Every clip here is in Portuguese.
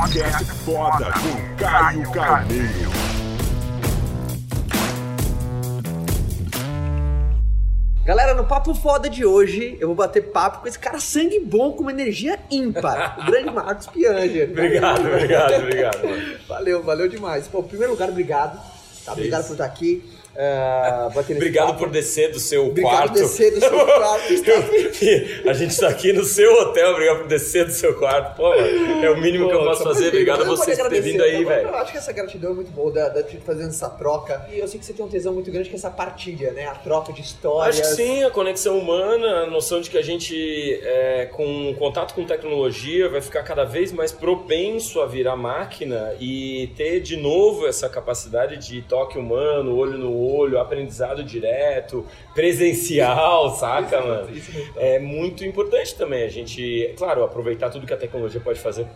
Podcast Foda com Caio Carneiro. Galera, no Papo Foda de hoje, eu vou bater papo com esse cara sangue bom, com uma energia ímpar, o grande Marcos Pianger. Obrigado, obrigado, obrigado. mano. Valeu, valeu demais. Pô, em primeiro lugar, obrigado. Tá? Obrigado Isso. por estar aqui. Uh, Obrigado papo. por descer do seu Obrigado quarto. por descer do seu quarto. Está... a gente tá aqui no seu hotel, obrigado por descer do seu quarto. Pô, é o mínimo que eu Pô, posso fazer. Obrigado a vocês por ter vindo aí, Eu- velho. Eu acho que essa gratidão é muito boa, da, da gente fazendo essa troca. E eu sei que você tem um tesão muito grande que é essa partilha, né? A troca de histórias. Acho que sim, a conexão humana, a noção de que a gente, é, com contato com tecnologia, vai ficar cada vez mais propenso a virar máquina e ter de novo essa capacidade de toque humano, olho no olho, aprendizado direto, presencial, saca, mano? Isso mesmo. É muito importante também a gente, claro, aproveitar tudo que a tecnologia pode fazer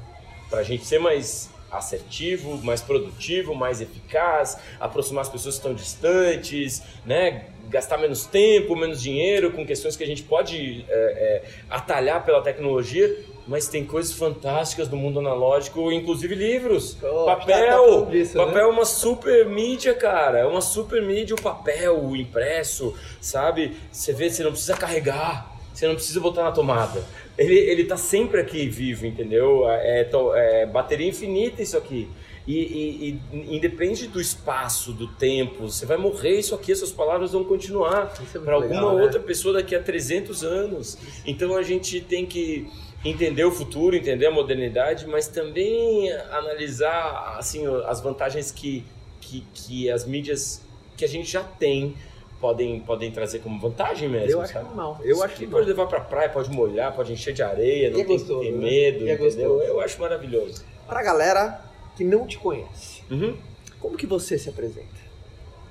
para a gente ser mais assertivo, mais produtivo, mais eficaz, aproximar as pessoas que estão distantes, né? gastar menos tempo, menos dinheiro com questões que a gente pode é, é, atalhar pela tecnologia, mas tem coisas fantásticas do mundo analógico, inclusive livros, Oh, tá- tá papel, falando disso, né? papel é uma super mídia, cara. É uma super mídia o papel, o impresso, sabe? Você vê, você não precisa carregar, você não precisa botar na tomada. Ele, ele tá sempre aqui vivo, entendeu? É, to- é bateria infinita isso aqui. E, e- e independe do espaço, do tempo, você vai morrer, isso aqui, essas palavras vão continuar é para alguma né? outra pessoa daqui a 300 anos. Então a gente tem que entender o futuro, entender a modernidade, mas também analisar assim as vantagens que, que, que as mídias que a gente já tem podem, podem trazer como vantagem mesmo. Eu acho animal. Eu Isso acho animal. pode levar pra praia, pode molhar, pode encher de areia, não E é tem gostoso, que ter né? medo, é entendeu? gostoso. Eu acho maravilhoso. Pra galera que não te conhece, Uhum. como que você se apresenta?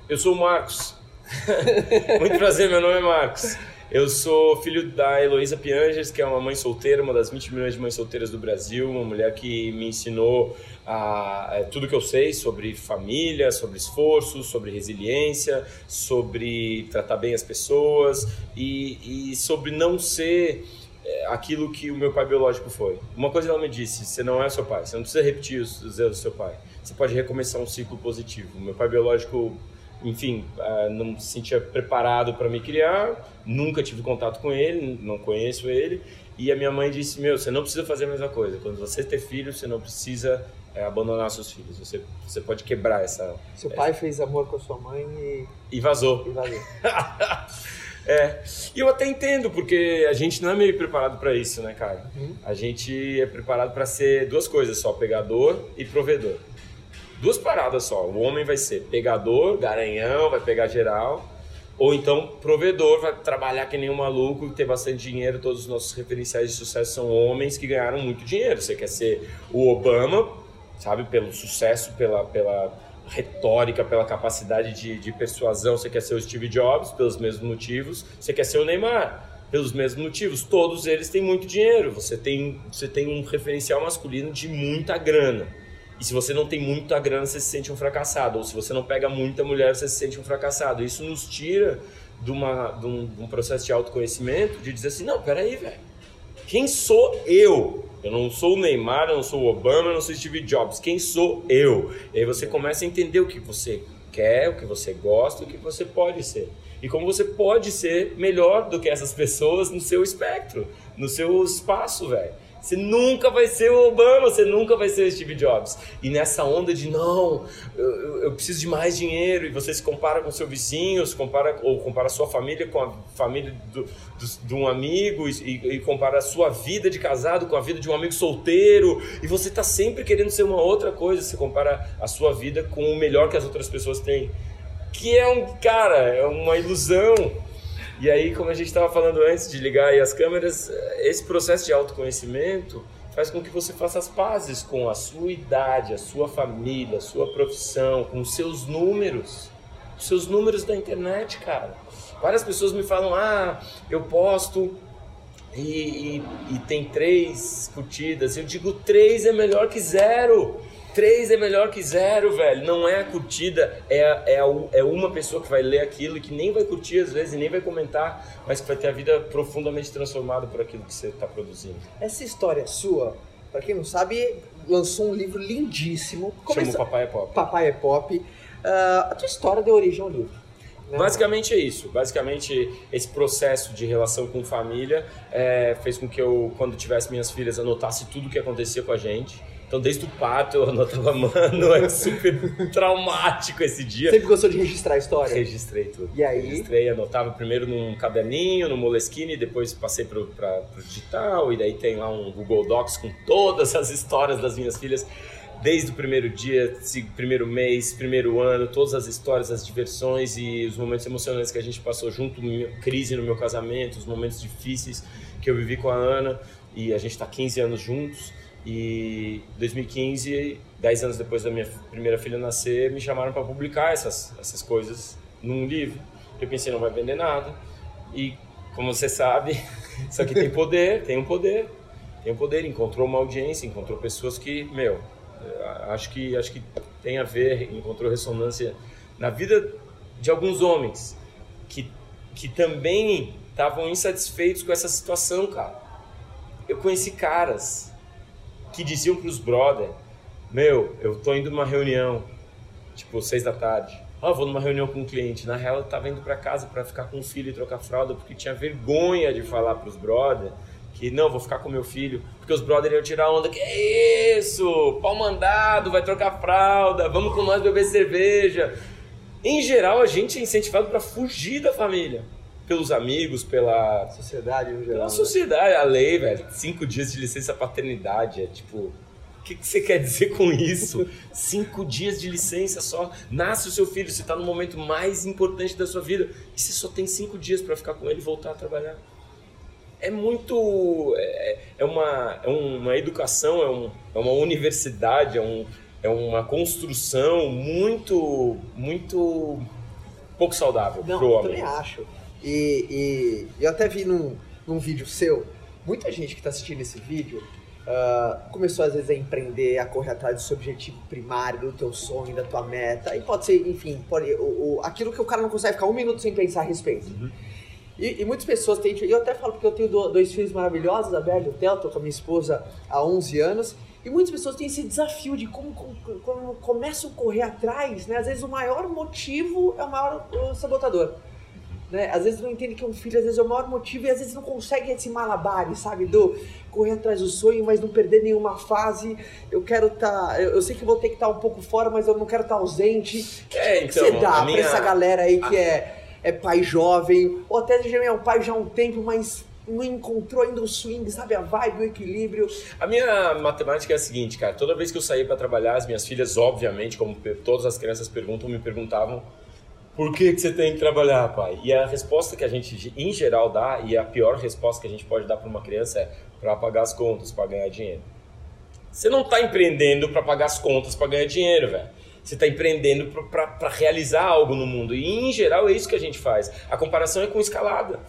Eu sou o Marcos. Muito prazer, meu nome é Marcos. Eu sou filho da Heloísa Piangers, que é uma mãe solteira, uma das 20 milhões de mães solteiras do Brasil, uma mulher que me ensinou a, a- tudo que eu sei sobre família, sobre esforço, sobre resiliência, sobre tratar bem as pessoas e, e sobre não ser é, aquilo que o meu pai biológico foi. Uma coisa ela me disse: você não é seu pai, você não precisa repetir os os erros do seu pai. Você pode recomeçar um ciclo positivo. Meu pai biológico, enfim, ah, não se sentia preparado para me criar, nunca tive contato com ele, não conheço ele. E a minha mãe disse: Meu, você não precisa fazer a mesma coisa. Quando você ter filho, você não precisa é, abandonar seus filhos. Você, você pode quebrar essa. Seu pai fez amor com a sua mãe e, E vazou. e valeu. É, e eu até entendo, porque a gente não é meio preparado para isso, né, cara? Uhum. A gente é preparado para ser duas coisas só, pegador e provedor. Duas paradas só. O homem vai ser pegador, garanhão, vai pegar geral. Ou então provedor, vai trabalhar que nem um maluco, ter bastante dinheiro. Todos os nossos referenciais de sucesso são homens que ganharam muito dinheiro. Você quer ser o Obama, sabe, pelo sucesso, pela, pela retórica, pela capacidade de, de persuasão. Você quer ser o Steve Jobs, pelos mesmos motivos. Você quer ser o Neymar, pelos mesmos motivos. Todos eles têm muito dinheiro. Você tem, você tem um referencial masculino de muita grana. E se você não tem muita grana, você se sente um fracassado. Ou se você não pega muita mulher, você se sente um fracassado. Isso nos tira de, uma, de, um, de um processo de autoconhecimento, de dizer assim, não, peraí, velho. Quem sou eu? Eu não sou o Neymar, eu não sou o Obama, eu não sou Steve Jobs. Quem sou eu? E aí você começa a entender o que você quer, o que você gosta, o que você pode ser. E como você pode ser melhor do que essas pessoas no seu espectro, no seu espaço, velho. Você nunca vai ser o Obama, você nunca vai ser o Steve Jobs. E nessa onda de não, eu, eu- preciso de mais dinheiro, e você se compara com seu vizinho, se compara, ou compara sua família com a família do, do- de um amigo, e- e compara a sua vida de casado com a vida de um amigo solteiro, e você está sempre querendo ser uma outra coisa, você compara a sua vida com o melhor que as outras pessoas têm. Que é um, cara, é uma ilusão. E aí, como a gente estava falando antes de ligar aí as câmeras, esse processo de autoconhecimento faz com que você faça as pazes com a sua idade, a sua família, a sua profissão, com os seus números. Os seus números da internet, cara. Várias pessoas me falam, ah, eu posto e, e- e tem três curtidas. Eu digo, três é melhor que zero. Três é melhor que zero, velho. Não é a curtida, é, é, é uma pessoa que vai ler aquilo e que nem vai curtir às vezes, nem vai comentar, mas que vai ter a vida profundamente transformada por aquilo que você está produzindo. Essa história sua pra quem não sabe, lançou um livro lindíssimo. Chama o Começou- Papai é Pop. Papai é Pop. Ah, a tua história deu origem ao livro. né? Basicamente é isso. Basicamente, esse processo de relação com família é, fez com que eu, quando tivesse minhas filhas, anotasse tudo o que acontecia com a gente. Então, desde o parto, eu anotava, mano, é super traumático esse dia. Sempre gostou de registrar a história? Registrei tudo. E aí? Registrei, anotava primeiro num caderninho, no Moleskine, depois passei pro, pra, pro digital, e daí tem lá um Google Docs com todas as histórias das minhas filhas, desde o primeiro dia, primeiro mês, primeiro ano, todas as histórias, as diversões e os momentos emocionantes que a gente passou junto, crise no meu casamento, os momentos difíceis que eu vivi com a Ana, e a gente tá 15 anos juntos. E 2015, 10 anos depois da minha primeira filha nascer, me chamaram para publicar essas, essas coisas num livro. Eu pensei, não vai vender nada. E, como você sabe, isso aqui tem poder, tem um poder. Tem um poder, encontrou uma audiência, encontrou pessoas que, meu, acho que, acho que tem a ver, encontrou ressonância na vida de alguns homens que, que também estavam insatisfeitos com essa situação, cara. Eu conheci caras que diziam pros brother, meu, eu tô indo numa reunião, tipo, seis da tarde. Ah, vou numa reunião com um cliente. Na real, eu tava indo pra casa pra ficar com o filho e trocar fralda, porque tinha vergonha de falar pros brother que não, vou ficar com meu filho, porque os brother iam tirar onda. Que isso? Pau mandado, vai trocar fralda, vamos com nós beber cerveja. Em geral, a gente é incentivado pra fugir da família. Pelos amigos, pela, Sociedade no geral. pela né? sociedade, a lei, velho. Cinco dias de licença paternidade é tipo. O que, que você quer dizer com isso? Cinco dias de licença só. Nasce o seu filho, você tá no momento mais importante da sua vida e você só tem cinco dias para ficar com ele e voltar a trabalhar. É muito. É, é uma, é uma educação, é, um, é uma universidade, é, um, é uma construção muito. muito. pouco saudável Não, pro eu homem. também acho. E, e eu até vi num, num vídeo seu, muita gente que está assistindo esse vídeo ah, começou às vezes a empreender, a correr atrás do seu objetivo primário, do teu sonho, da tua meta. E pode ser, enfim, pode, o, o- aquilo que o cara não consegue ficar um minuto sem pensar a respeito. E, e muitas pessoas têm. Eu até falo porque eu tenho do- dois filhos maravilhosos, a Bela e o Theo, tô com a minha esposa há 11 anos. E muitas pessoas têm esse desafio de como, como, como começam a correr atrás, né? Às vezes o maior motivo é o maior uh, sabotador. Né? Às vezes não entende que um filho, às vezes é o maior motivo e às vezes não consegue esse malabares, sabe? Do correr atrás do sonho, mas não perder nenhuma fase. Eu quero estar. eu, eu sei que vou ter que estar um pouco fora, mas eu não quero estar ausente. O que, É, que então, você dá a pra minha- essa galera aí que é, é pai jovem, ou até já é um pai já há um tempo, mas não encontrou ainda o swing, sabe? A vibe, o equilíbrio. A minha matemática é a seguinte, cara. Toda vez que eu saía para trabalhar, as minhas filhas, obviamente, como todas as crianças perguntam, me perguntavam por que, que você tem que trabalhar, pai? E a resposta que a gente, em geral, dá, e a pior resposta que a gente pode dar para uma criança é para pagar as contas, para ganhar dinheiro. Você não está empreendendo para pagar as contas, para ganhar dinheiro, velho. Você está empreendendo para realizar algo no mundo. E, em geral, é isso que a gente faz. A comparação é com escalada.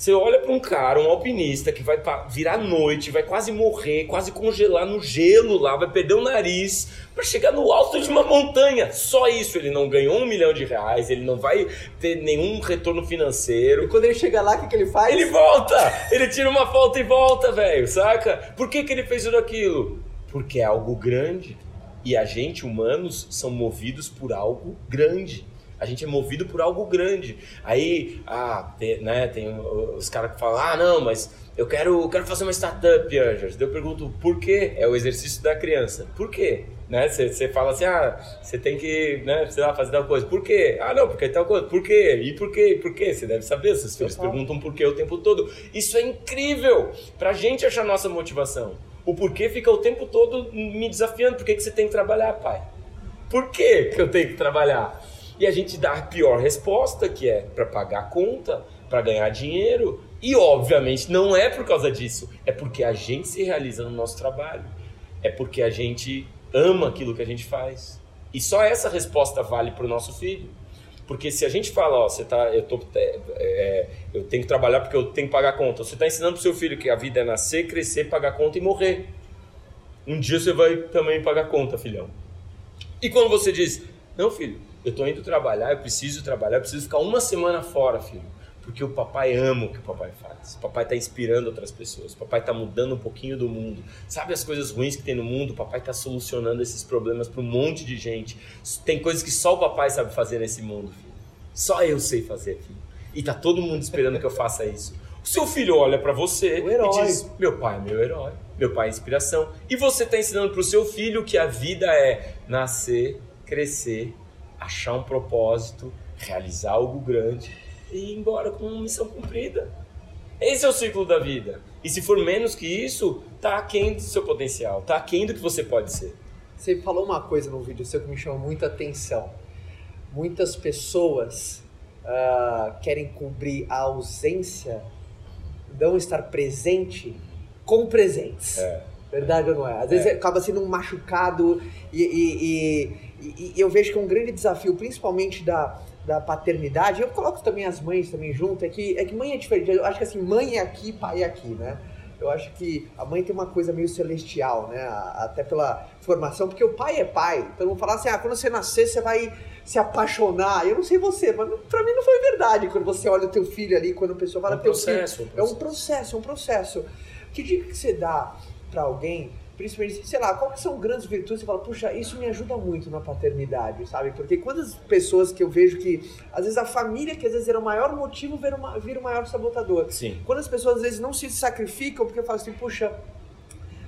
Você olha para um cara, um alpinista, que vai virar noite, vai quase morrer, quase congelar no gelo lá, vai perder o nariz para chegar no alto de uma montanha. Só isso. Ele não ganhou um milhão de reais, ele não vai ter nenhum retorno E financeiro. quando ele chega lá, o que, que ele faz? Ele volta! Ele tira uma foto e volta, velho, saca? Por que, que ele fez tudo aquilo? Porque é algo grande. E a gente, humanos, são movidos por algo grande. A gente é movido por algo grande. Aí, ah, tem, né, tem os caras que falam, ah, não, mas eu quero, quero fazer uma startup. Daí eu pergunto, por quê? É o exercício da criança. Por quê? Né? Você fala assim, ah, você tem que, né, sei lá, fazer tal coisa. Por quê? Ah, não, porque tal coisa. Por quê? E por quê? Por quê? Você deve saber, seus filhos Total. perguntam por quê o tempo todo. Isso é incrível pra gente achar nossa motivação. O porquê fica o tempo todo me desafiando. Por que, que você tem que trabalhar, pai? Por que, que eu tenho que trabalhar? E a gente dá a pior resposta, que é para pagar a conta, para ganhar dinheiro. E obviamente não é por causa disso, é porque a gente se realiza no nosso trabalho. É porque a gente ama aquilo que a gente faz. E só essa resposta vale para o nosso filho. Porque se a gente fala, ó, você tá, eu, tô, é, é, eu tenho que trabalhar porque eu tenho que pagar a conta. Você está ensinando pro seu filho que a vida é nascer, crescer, pagar conta e morrer. Um dia você vai também pagar conta, filhão. E quando você diz, não, filho, eu tô indo trabalhar, eu preciso trabalhar, eu preciso ficar uma semana fora, filho. Porque o papai ama o que o papai faz. O papai está inspirando outras pessoas. O papai está mudando um pouquinho do mundo. Sabe as coisas ruins que tem no mundo? O papai está solucionando esses problemas para um monte de gente. Tem coisas que só o papai sabe fazer nesse mundo, filho. Só eu sei fazer, filho. E tá todo mundo esperando que eu faça isso. O seu filho olha para você O herói. e diz: Meu pai é meu herói, meu pai é inspiração. E você está ensinando para o seu filho que a vida é nascer, crescer, achar um propósito, realizar algo grande e ir embora com uma missão cumprida. Esse é o ciclo da vida. E se for menos que isso, tá aquém do seu potencial, tá aquém do que você pode ser. Você falou uma coisa no vídeo seu que me chamou muita atenção. Muitas pessoas ah, querem cobrir a ausência, não estar presente com presentes. É. Verdade ou não é? Às vezes É. acaba sendo um machucado e, e- e- e- e eu vejo que é um grande desafio, principalmente da, da paternidade. Eu coloco também as mães também junto, é que, é que mãe é diferente. Eu acho que assim, mãe é aqui, pai é aqui, né? Eu acho que a mãe tem uma coisa meio celestial, né? Até pela formação, porque o pai é pai. Então vão falar assim, ah, quando você nascer, você vai se apaixonar. Eu não sei você, mas pra mim não foi verdade. Quando você olha o teu filho ali, quando a pessoa fala É um teu filho. processo, um É um processo, é um processo. Que dica que você dá pra alguém, principalmente, sei lá, que são grandes virtudes? Você fala, puxa, isso me ajuda muito na paternidade, sabe? Porque quantas pessoas que eu vejo que, às vezes, a família, que às vezes era o maior motivo, vira, uma, vira o maior sabotador. Sim. Quando as pessoas, às vezes, não se sacrificam, porque eu falo assim, puxa,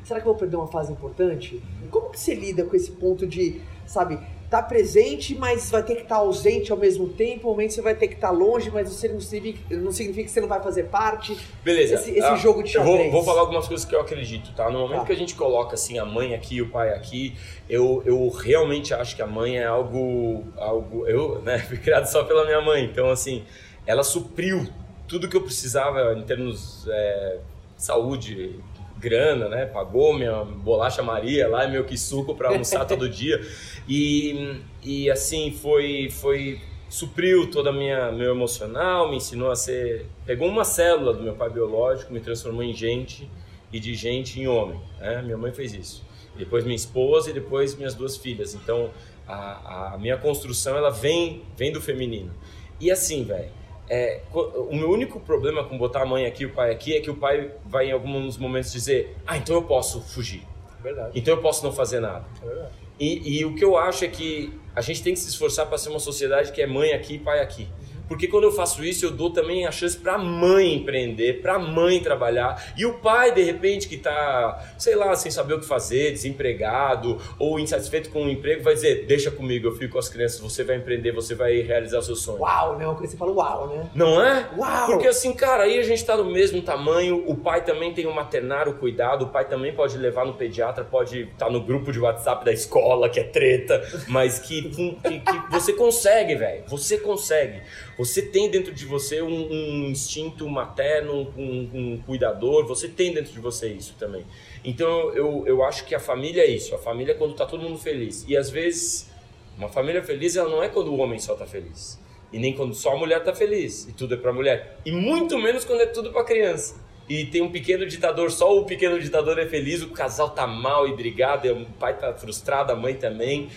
será que eu vou perder uma fase importante? Como que você lida com esse ponto de, sabe, tá presente, mas vai ter que estar ausente ao mesmo tempo, um momento você vai ter que estar longe, mas você não significa, não significa que você não vai fazer parte. Beleza. Esse- esse Ah, jogo de eu vou, xadrez. vou falar algumas coisas que eu acredito, tá? No momento Tá. que a gente coloca assim a mãe aqui e o pai aqui, eu, eu realmente acho que a mãe é algo, algo. Eu, né, fui criado só pela minha mãe, então assim, ela supriu tudo que eu precisava em termos é, saúde, grana, né? Pagou minha bolacha Maria lá, meu que suco para almoçar todo dia. E, e assim, foi, foi supriu toda a minha meu emocional, me ensinou a ser, pegou uma célula do meu pai biológico, me transformou em gente e de gente em homem, né? Minha mãe fez isso. Depois minha esposa e depois minhas duas filhas. Então, a, a minha construção ela vem vem do feminino. E assim, velho, é, o meu único problema com botar a mãe aqui e o pai aqui é que o pai vai em alguns momentos dizer: "Ah, então eu posso fugir. Verdade. Então eu posso não fazer nada". É. E, e o que eu acho é que a gente tem que se esforçar para ser uma sociedade que é mãe aqui e pai aqui. Porque quando eu faço isso, eu dou também a chance para a mãe empreender, para a mãe trabalhar. E o pai, de repente, que está, sei lá, sem saber o que fazer, desempregado ou insatisfeito com o emprego, vai dizer: Deixa comigo, eu fico com as crianças, você vai empreender, você vai realizar o seu sonho. Uau, né? Você fala uau, né? Não é? Uau! Porque assim, cara, aí a gente tá do mesmo tamanho, o pai também tem o maternário cuidado, o pai também pode levar no pediatra, pode estar no grupo de WhatsApp da escola, que é treta, mas que, que, que você consegue, velho. Você consegue. Você tem dentro de você um, um instinto materno, um, um cuidador, você tem dentro de você isso também. Então eu, eu acho que a família é isso, a família é quando tá todo mundo feliz. E às vezes, uma família feliz ela não é quando o homem só tá feliz. E nem quando só a mulher tá feliz e tudo é pra mulher. E muito menos quando é tudo pra criança. E tem um pequeno ditador, só o pequeno ditador é feliz, o casal tá mal e brigado, o pai tá frustrado, a mãe também.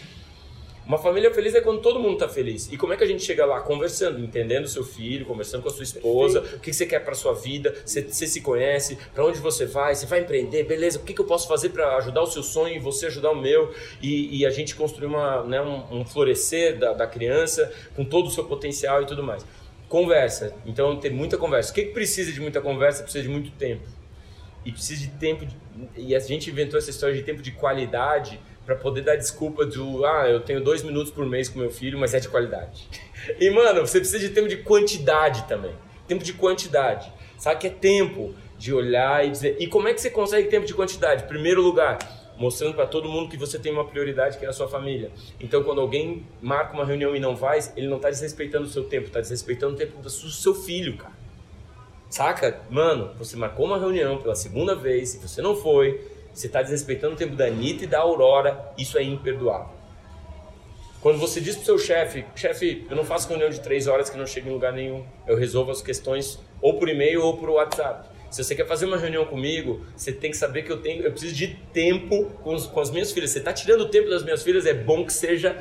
Uma família feliz é quando todo mundo tá feliz. E como é que a gente chega lá? Conversando, entendendo o seu filho, conversando com a sua esposa, o que você quer pra sua vida, você, você se conhece, pra onde você vai, você vai empreender, beleza, o que, que eu posso fazer pra ajudar o seu sonho e você ajudar o meu, e, e a gente construir uma, né, um, um florescer da, da criança com todo o seu potencial e tudo mais. Conversa, então ter muita conversa. O que, que precisa de muita conversa? Precisa de muito tempo e precisa de tempo de, e a gente inventou essa história de tempo de qualidade para poder dar desculpa do ah eu tenho dois minutos por mês com meu filho mas é de qualidade. E mano você precisa de tempo de quantidade também. Tempo de quantidade. Sabe que é tempo? De olhar e dizer e como é que você consegue tempo de quantidade? Primeiro lugar mostrando para todo mundo que você tem uma prioridade que é a sua família. Então quando alguém marca uma reunião e não faz ele não está desrespeitando o seu tempo está desrespeitando o tempo do seu filho cara. Saca? Mano, você marcou uma reunião pela segunda vez, e você não foi, você está desrespeitando o tempo da Anitta e da Aurora, isso é imperdoável. Quando você diz pro seu chefe, chefe, eu não faço reunião de três horas que não chega em lugar nenhum, eu resolvo as questões ou por e-mail ou por WhatsApp. Se você quer fazer uma reunião comigo, você tem que saber que eu tenho, eu preciso de tempo com, os- com as minhas filhas. Você está tirando o tempo das minhas filhas, é bom que seja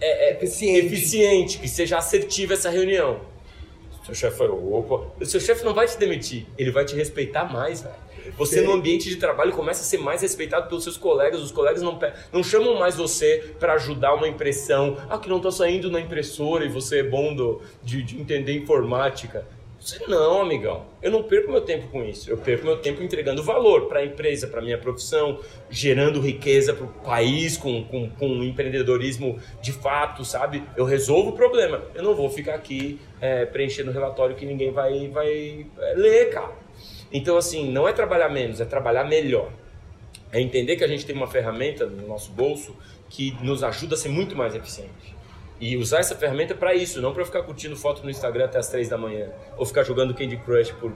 é, é, Eficiente. eficiente, que seja assertiva essa reunião. Seu chefe foi, opa, o seu chefe não vai te demitir, ele vai te respeitar mais, velho. Você no ambiente de trabalho começa a ser mais respeitado pelos seus colegas, os colegas não, não chamam mais você para ajudar uma impressão, ah, que não tá saindo na impressora e você é bom do, de, de entender informática. Você, não, amigão, eu não perco meu tempo com isso. Eu perco meu tempo entregando valor para a empresa, para minha profissão, gerando riqueza para o país com, com, com empreendedorismo de fato, sabe? Eu resolvo o problema. Eu não vou ficar aqui é, preenchendo relatório que ninguém vai, vai é, ler, cara. Então, assim, não é trabalhar menos, é trabalhar melhor. É entender que a gente tem uma ferramenta no nosso bolso que nos ajuda a ser muito mais eficiente. E usar essa ferramenta para isso, não para ficar curtindo foto no Instagram até as três da manhã. Ou ficar jogando Candy Crush por,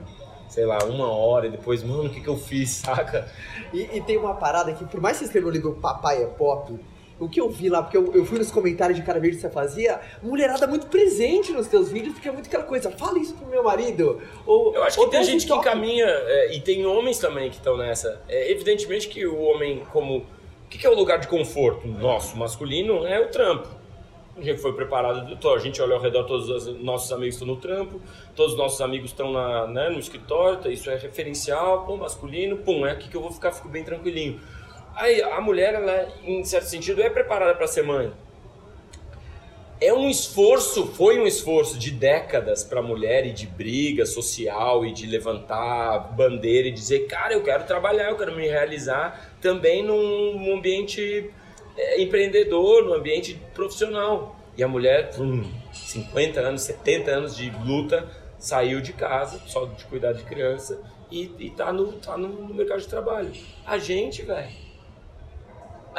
sei lá, uma hora e depois, mano, o que, que eu fiz, saca? E, e tem uma parada que, por mais que você escreva o livro Papai é Pop, o que eu vi lá, porque eu, eu fui nos comentários de cada vídeo que você fazia, mulherada muito presente nos teus vídeos, porque é muito aquela coisa, fala isso pro meu marido. Ou, eu acho que tem gente que encaminha, é, e tem homens também que estão nessa. É, evidentemente que o homem, como. O que, que é o lugar de conforto nosso, masculino? É o trampo. A gente foi preparado, a gente olha ao redor, todos os nossos amigos estão no trampo, todos os nossos amigos estão na, né, no escritório, isso é referencial, pô, masculino, pum, é aqui que eu vou ficar, fico bem tranquilinho. Aí a mulher, ela, em certo sentido, é preparada para ser mãe. É um esforço, foi um esforço de décadas para a mulher e de briga social e de levantar bandeira e dizer, cara, eu quero trabalhar, eu quero me realizar também num ambiente é, empreendedor, num ambiente profissional. E a mulher, com 50 anos, 70 anos de luta, saiu de casa, só de cuidar de criança, e, e tá, no, tá no mercado de trabalho. A gente, velho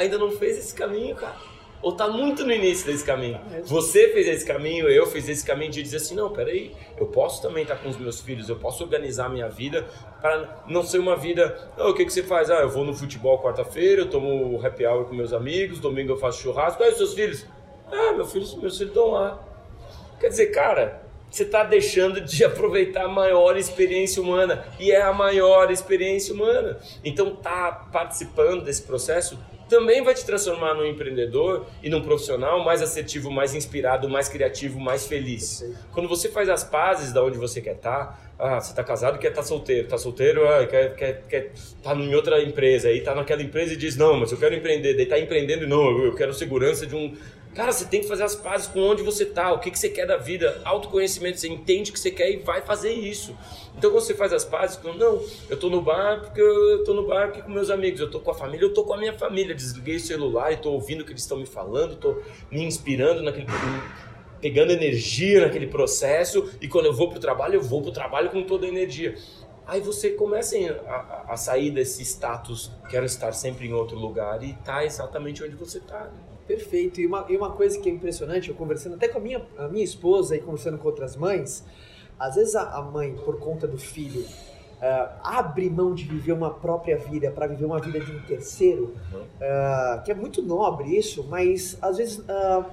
ainda não fez esse caminho, cara. Ou tá muito no início desse caminho. Você fez esse caminho, eu fiz esse caminho de dizer assim, não, peraí, eu posso também estar tá com os meus filhos, eu posso organizar a minha vida para não ser uma vida, oh, o que, que você faz? Ah, eu vou no futebol quarta-feira, eu tomo happy hour com meus amigos, domingo eu faço churrasco, ah, os seus filhos? Ah, meus filhos, meus filhos estão lá. Quer dizer, cara, você está deixando de aproveitar a maior experiência humana e é a maior experiência humana. Então, tá participando desse processo também vai te transformar num empreendedor e num profissional mais assertivo, mais inspirado, mais criativo, mais feliz. Quando você faz as pazes da onde você quer estar, tá, ah, você está casado e quer estar tá solteiro, está solteiro, ah, quer, quer, quer tá em outra empresa, aí está naquela empresa e diz, não, mas eu quero empreender, daí está empreendendo, não, eu quero segurança de um... Cara, você tem que fazer as pazes com onde você está, o que, que você quer da vida, autoconhecimento, você entende o que você quer e vai fazer isso. Então você faz as pazes com, não, eu tô no bar porque eu tô no bar aqui com meus amigos, eu tô com a família, eu tô com a minha família, desliguei o celular e tô ouvindo o que eles estão me falando, tô me inspirando naquele pegando energia naquele processo e quando eu vou pro trabalho, eu vou pro trabalho com toda a energia. Aí você começa a, a sair desse status, quero estar sempre em outro lugar e tá exatamente onde você tá. Né? Perfeito. E uma, e uma coisa que é impressionante, eu conversando até com a minha, a minha esposa e conversando com outras mães, às vezes a, mãe, por conta do filho, uh, abre mão de viver uma própria vida para viver uma vida de um terceiro, uh, que é muito nobre isso, mas às vezes uh,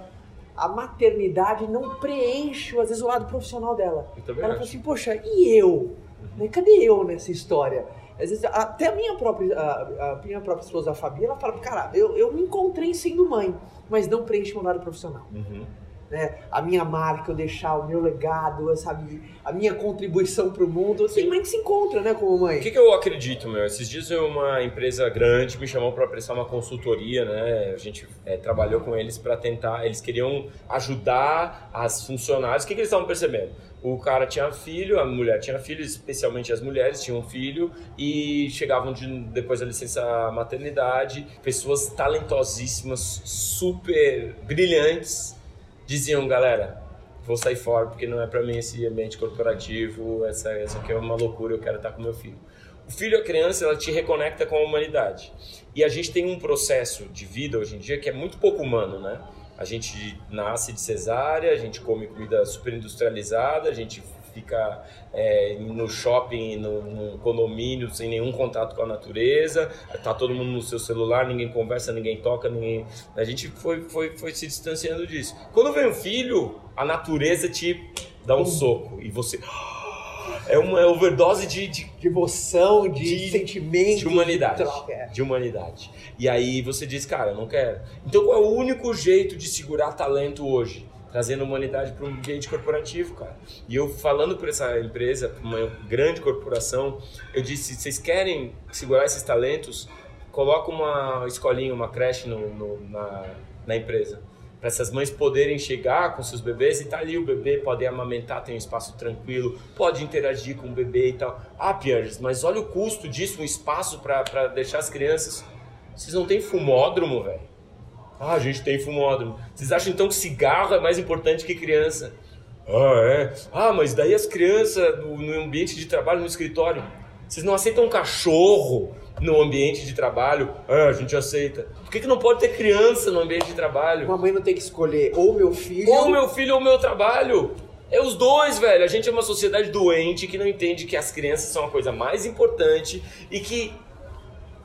a maternidade não preenche, às vezes, o lado profissional dela. Ela fala assim, poxa, e eu? Uhum. Cadê eu nessa história? Às vezes, até a minha própria, a, a minha própria esposa, a Fabi, ela fala, cara, eu, eu me encontrei sendo mãe, mas não preenche meu lado profissional. Uhum né, a minha marca, eu deixar o meu legado, sabe, a minha contribuição para o mundo. Tem mãe que se encontra, né, como mãe. O que, que eu acredito, meu? Esses dias uma empresa grande me chamou para prestar uma consultoria, né? A gente é, trabalhou com eles para tentar, eles queriam ajudar as funcionárias. O que, que eles estavam percebendo? O cara tinha filho, a mulher tinha filho, especialmente as mulheres tinham filho e chegavam de, depois da licença maternidade, pessoas talentosíssimas, super brilhantes diziam, galera, vou sair fora porque não é para mim esse ambiente corporativo, essa, essa aqui é uma loucura, eu quero estar com meu filho. O filho, a criança, ela te reconecta com a humanidade. E a gente tem um processo de vida hoje em dia que é muito pouco humano, né? A gente nasce de cesárea, a gente come comida super industrializada, a gente fica é, no shopping, no, no, condomínio, sem nenhum contato com a natureza, tá todo mundo no seu celular, ninguém conversa, ninguém toca, ninguém. A gente foi, foi, foi se distanciando disso. Quando vem um filho, a natureza te dá um soco e você. É uma overdose de, de, de emoção, de, de, sentimento, de humanidade. De, é. de humanidade. E aí você diz, cara, eu não quero. Então qual é o único jeito de segurar talento hoje? trazendo humanidade para o ambiente corporativo, cara. E eu falando para essa empresa, pra uma grande corporação, eu disse: vocês querem segurar esses talentos? Coloca uma escolinha, uma creche no, no, na, na empresa para essas mães poderem chegar com seus bebês e tá ali o bebê, pode amamentar, tem um espaço tranquilo, pode interagir com o bebê e tal. Ah, Pierres, mas olha o custo disso, um espaço para deixar as crianças. Vocês não têm fumódromo, velho? Ah, a gente tem fumódromo. Vocês acham então que cigarro é mais importante que criança? Ah, é? Ah, mas daí as crianças no ambiente de trabalho, no escritório, vocês não aceitam um cachorro no ambiente de trabalho? É, a gente aceita. Por que, que não pode ter criança no ambiente de trabalho? Uma mãe não tem que escolher ou meu filho. Ou meu filho ou meu trabalho. É os dois, velho. A gente é uma sociedade doente que não entende que as crianças são a coisa mais importante e que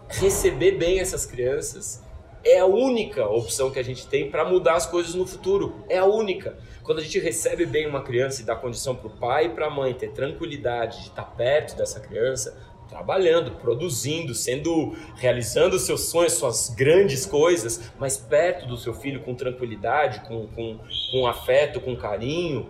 receber bem essas crianças é a única opção que a gente tem para mudar as coisas no futuro. É a única. Quando a gente recebe bem uma criança e dá condição para o pai e para a mãe ter tranquilidade de estar perto dessa criança, trabalhando, produzindo, sendo realizando seus sonhos, suas grandes coisas, mas perto do seu filho com tranquilidade, com, com, com afeto, com carinho,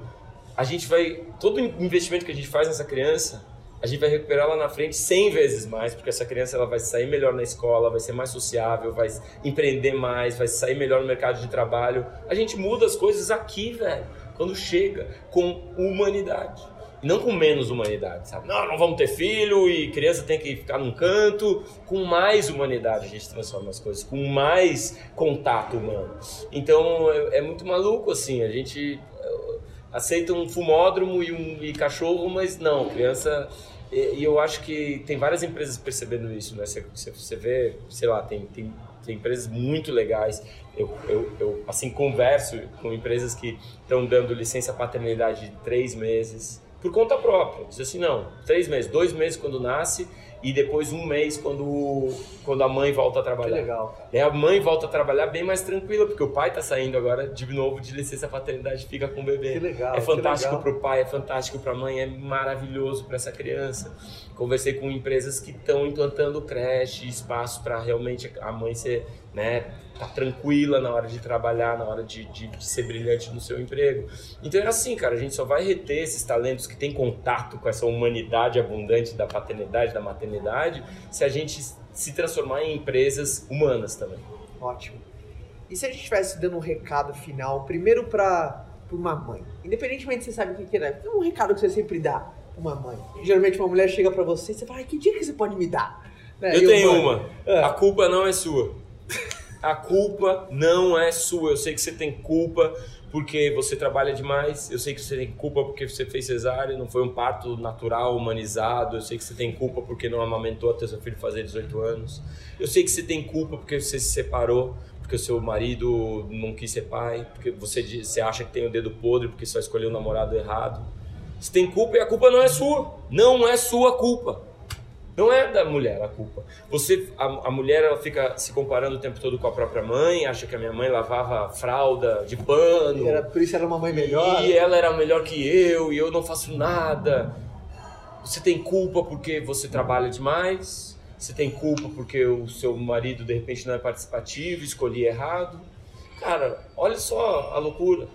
a gente vai todo investimento que a gente faz nessa criança a gente vai recuperar lá na frente 100 vezes mais, porque essa criança ela vai sair melhor na escola, vai ser mais sociável, vai empreender mais, vai sair melhor no mercado de trabalho. A gente muda as coisas aqui, velho, quando chega com humanidade. E não com menos humanidade, sabe? Não, não vamos ter filho e criança tem que ficar num canto. Com mais humanidade a gente transforma as coisas, com mais contato humano. Então é, é muito maluco assim, a gente eh, aceita um fumódromo e um e cachorro, mas não, criança e, e, eu acho que tem várias empresas percebendo isso, né? Você, você vê, sei lá, tem, tem, tem empresas muito legais. Eu, eu, eu, assim, converso com empresas que estão dando licença paternidade de três meses por conta própria. Diz assim, não, três meses, dois meses quando nasce e depois um mês quando, quando a mãe volta a trabalhar. Que legal. E a mãe volta a trabalhar bem mais tranquila, porque o pai está saindo agora de novo de licença paternidade fica com o bebê. Que legal. É fantástico para o pai, é fantástico para a mãe, é maravilhoso para essa criança. Conversei com empresas que estão implantando creche, espaço para realmente a mãe ser, né, tá tranquila na hora de trabalhar, na hora de, de, de, ser brilhante no seu emprego. Então é assim, cara, a gente só vai reter esses talentos que têm contato com essa humanidade abundante da paternidade, da maternidade, se a gente se transformar em empresas humanas também. Ótimo. E se a gente estivesse dando um recado final, primeiro para uma mãe, independentemente se você sabe o que é, um recado que você sempre dá pra uma mãe. Geralmente uma mulher chega para você e você fala, que dia que você pode me dar? Né? Eu tenho uma. É. A culpa não é sua. A culpa não é sua. Eu sei que você tem culpa porque você trabalha demais. Eu sei que você tem culpa porque você fez cesárea, não foi um parto natural, humanizado. Eu sei que você tem culpa porque não amamentou até seu filho fazer 18 anos. Eu sei que você tem culpa porque você se separou, porque o seu marido não quis ser pai, porque você, você acha que tem o dedo podre porque só escolheu o namorado errado. Você tem culpa e a culpa não é sua. Não é sua culpa. Não é da mulher a culpa. Você, a, a, mulher, ela fica se comparando o tempo todo com a própria mãe, acha que a minha mãe lavava fralda de pano. Era, por isso era uma mãe melhor. E ela era melhor que eu, e eu não faço nada. Você tem culpa porque você trabalha demais. Você tem culpa porque o seu marido de repente não é participativo, escolhi errado. Cara, olha só a loucura.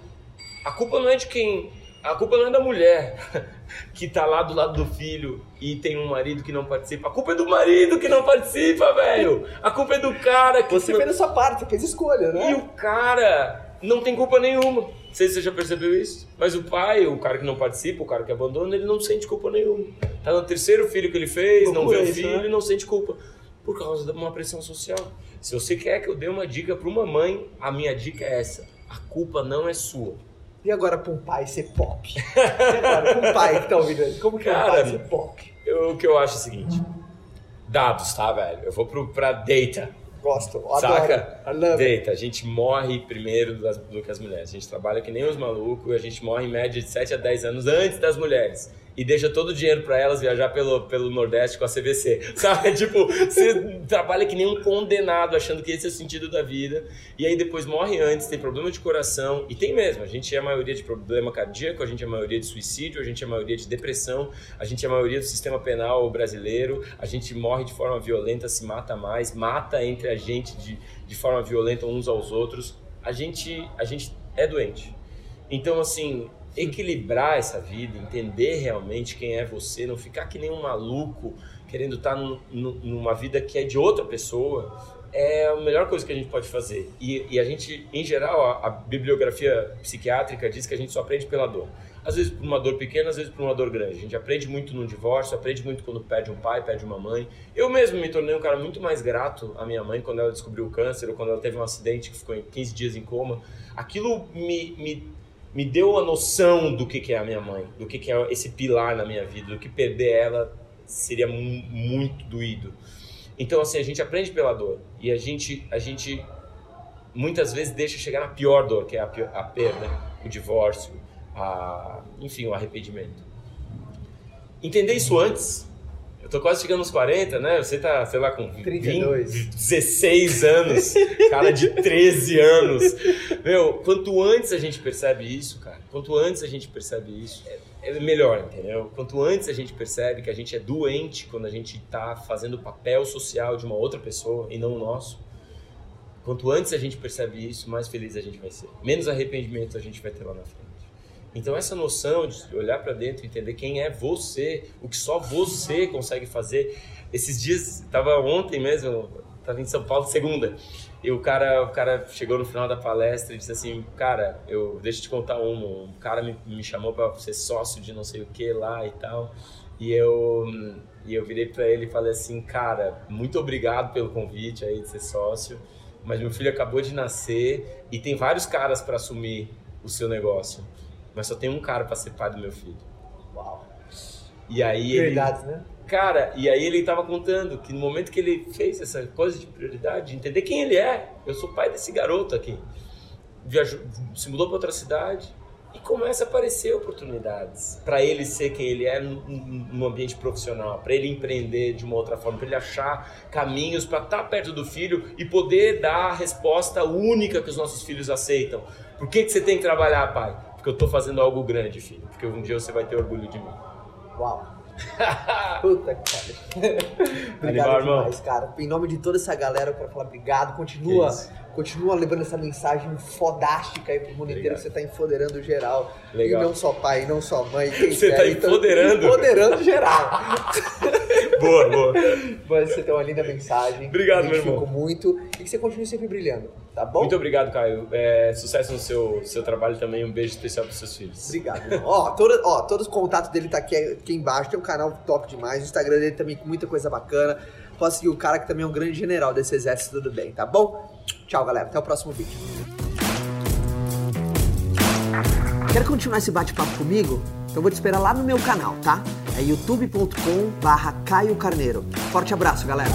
A culpa não é de quem a culpa não é da mulher que tá lá do lado do filho e tem um marido que não participa. A culpa é do marido que não participa, velho. A culpa é do cara que. Você fez a sua parte, fez escolha, né? E o cara não tem culpa nenhuma. Não sei se você já percebeu isso. Mas o pai, o cara que não participa, o cara que abandona, ele não sente culpa nenhuma. Tá no terceiro filho que ele fez, não vê o filho, né? ele não sente culpa. Por causa de uma pressão social. Se você quer que eu dê uma dica para uma mãe, a minha dica é essa: a culpa não é sua. E agora pra um pai ser pop? E agora pra um pai que tá ouvindo Como que é um pai ser pop? Eu, o que eu acho é o seguinte. Dados, tá, velho? Eu vou pro, pra data. Gosto, adoro. Saca? Data. A gente morre primeiro do que as mulheres. A gente trabalha que nem os malucos. A gente morre em média de 7 a 10 anos antes das mulheres e deixa todo o dinheiro para elas viajar pelo, pelo Nordeste com a CVC. Sabe? tipo, você trabalha que nem um condenado, achando que esse é o sentido da vida, e aí depois morre antes, tem problema de coração, e tem mesmo. A gente é a maioria de problema cardíaco, a gente é a maioria de suicídio, a gente é a maioria de depressão, a gente é a maioria do sistema penal brasileiro, a gente morre de forma violenta, se mata mais, mata entre a gente de, de forma violenta uns aos outros. A gente, a gente é doente. Então, assim, equilibrar essa vida, entender realmente quem é você, não ficar que nem um maluco querendo estar num- numa vida que é de outra pessoa, é a melhor coisa que a gente pode fazer. E, e a gente, em geral, a, a bibliografia psiquiátrica diz que a gente só aprende pela dor. Às vezes por uma dor pequena, às vezes por uma dor grande. A gente aprende muito no divórcio, aprende muito quando perde um pai, perde uma mãe. Eu mesmo me tornei um cara muito mais grato à minha mãe quando ela descobriu o câncer ou quando ela teve um acidente que ficou em 15 dias em coma. Aquilo me, me, me deu a noção do que, que é a minha mãe, do que, que é esse pilar na minha vida, do que perder ela seria mu- muito doído. Então, assim, a gente aprende pela dor. E a gente, a gente muitas vezes deixa chegar na pior dor, que é a, a perda, o divórcio, a, enfim, o arrependimento. Entender isso antes. Eu tô quase chegando nos 40, né? Você tá, sei lá, com 20, 32. 16 anos, cara de 13 anos. Meu, quanto antes a gente percebe isso, cara, quanto antes a gente percebe isso, é, é melhor, entendeu? Quanto antes a gente percebe que a gente é doente quando a gente tá fazendo o papel social de uma outra pessoa e não o nosso, quanto antes a gente percebe isso, mais feliz a gente vai ser. Menos arrependimento a gente vai ter lá na frente. Então essa noção de olhar para dentro entender quem é você, o que só você consegue fazer. Esses dias, tava ontem mesmo, tava em São Paulo segunda, e o cara, o cara chegou no final da palestra e disse assim, cara, eu deixa eu te contar um, um cara me, me chamou para ser sócio de não sei o que lá e tal, e eu e eu virei para ele e falei assim, cara, muito obrigado pelo convite aí de ser sócio, mas meu filho acabou de nascer e tem vários caras para assumir o seu negócio mas só tem um cara pra ser pai do meu filho. Uau. E aí ele, Verdade, né? cara, e aí ele tava contando que no momento que ele fez essa coisa de prioridade, de entender quem ele é, eu sou pai desse garoto aqui. Viajou, se mudou para outra cidade e começa a aparecer oportunidades para ele ser quem ele é no, no ambiente profissional, para ele empreender de uma outra forma, para ele achar caminhos para estar perto do filho e poder dar a resposta única que os nossos filhos aceitam. Por que, que você tem que trabalhar, pai? Porque eu tô fazendo algo grande, filho. Porque um dia você vai ter orgulho de mim. Uau. Puta que pariu. obrigado Animal, irmão. demais, cara. Em nome de toda essa galera, eu quero falar obrigado. Continua. Continua levando essa mensagem fodástica aí pro mundo inteiro. Obrigado. Você tá empoderando geral. Legal. E não só pai, não só mãe. Você tá então, empoderando. Empoderando geral. boa, boa. Mas você tem uma linda mensagem. Obrigado, meu irmão. muito. E que você continue sempre brilhando, tá bom? Muito obrigado, Caio. É, sucesso no seu, seu trabalho também. Um beijo especial pros seus filhos. Obrigado. irmão. ó, todo, ó, todos os contatos dele tá aqui, aqui embaixo. Tem um canal top demais. O Instagram dele também com muita coisa bacana. Pode seguir o cara que também é um grande general desse exército do bem, tá bom? Tchau, galera. Até o próximo vídeo. Quer continuar esse bate-papo comigo? Então vou te esperar lá no meu canal, tá? É youtube.com barra Caio Carneiro. Forte abraço, galera.